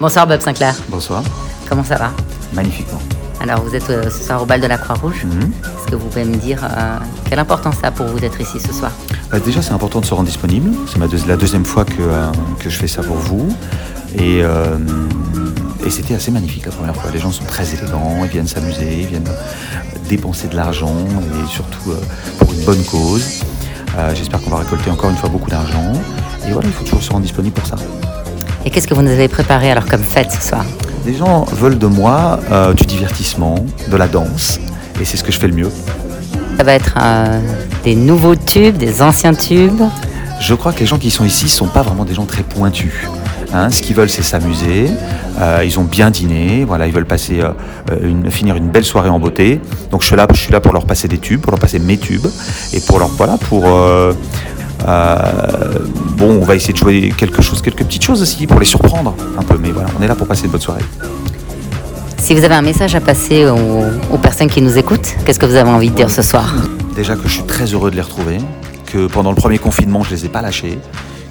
Bonsoir Bob Sinclair. Bonsoir. Comment ça va Magnifiquement. Alors vous êtes euh, ce soir au bal de la Croix-Rouge. Mhm. Est-ce que vous pouvez me dire euh, quelle importance ça a pour vous d'être ici ce soir Bah, déjà, c'est important de se rendre disponible. C'est la deuxième fois que, euh, que je fais ça pour vous. Et, et c'était assez magnifique la première fois. Les gens sont très élégants, ils viennent s'amuser, ils viennent dépenser de l'argent et surtout pour une bonne cause. J'espère qu'on va récolter encore une fois beaucoup d'argent. Et voilà, il faut toujours se rendre disponible pour ça. Et qu'est-ce que vous nous avez préparé alors comme fête ce soir Les gens veulent de moi euh, du divertissement, de la danse. Et c'est ce que je fais le mieux. Ça va être euh, des nouveaux tubes, des anciens tubes. Je crois que les gens qui sont ici ne sont pas vraiment des gens très pointus. Hein, ce qu'ils veulent, c'est s'amuser. Euh, ils ont bien dîné. Voilà, ils veulent passer, euh, une, finir une belle soirée en beauté. Donc je suis là, je suis là pour leur passer des tubes, pour leur passer mes tubes, et pour leur voilà, pour euh, bon, on va essayer de jouer quelque chose, quelques petites choses aussi pour les surprendre un peu. Mais voilà, on est là pour passer une bonne soirée. Si vous avez un message à passer aux, aux personnes qui nous écoutent, qu'est-ce que vous avez envie de dire ce soir? Déjà que je suis très heureux de les retrouver, que pendant le premier confinement, je les ai pas lâchés,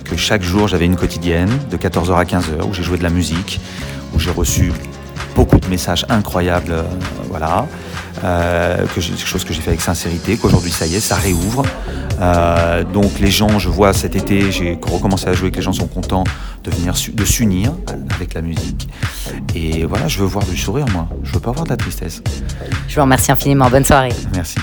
que chaque jour, j'avais une quotidienne de 14h à 15h où j'ai joué de la musique, où j'ai reçu beaucoup de messages incroyables, euh, voilà, euh, que j'ai- quelque chose que j'ai fait avec sincérité, qu'aujourd'hui, ça y est, ça réouvre. Euh, donc les gens, je vois cet été, j'ai recommencé à jouer, que les gens sont contents de venir de s'unir avec la musique. Et voilà, je veux voir du sourire, moi. Je veux pas voir de la tristesse. Je vous remercie infiniment. Bonne soirée. Merci.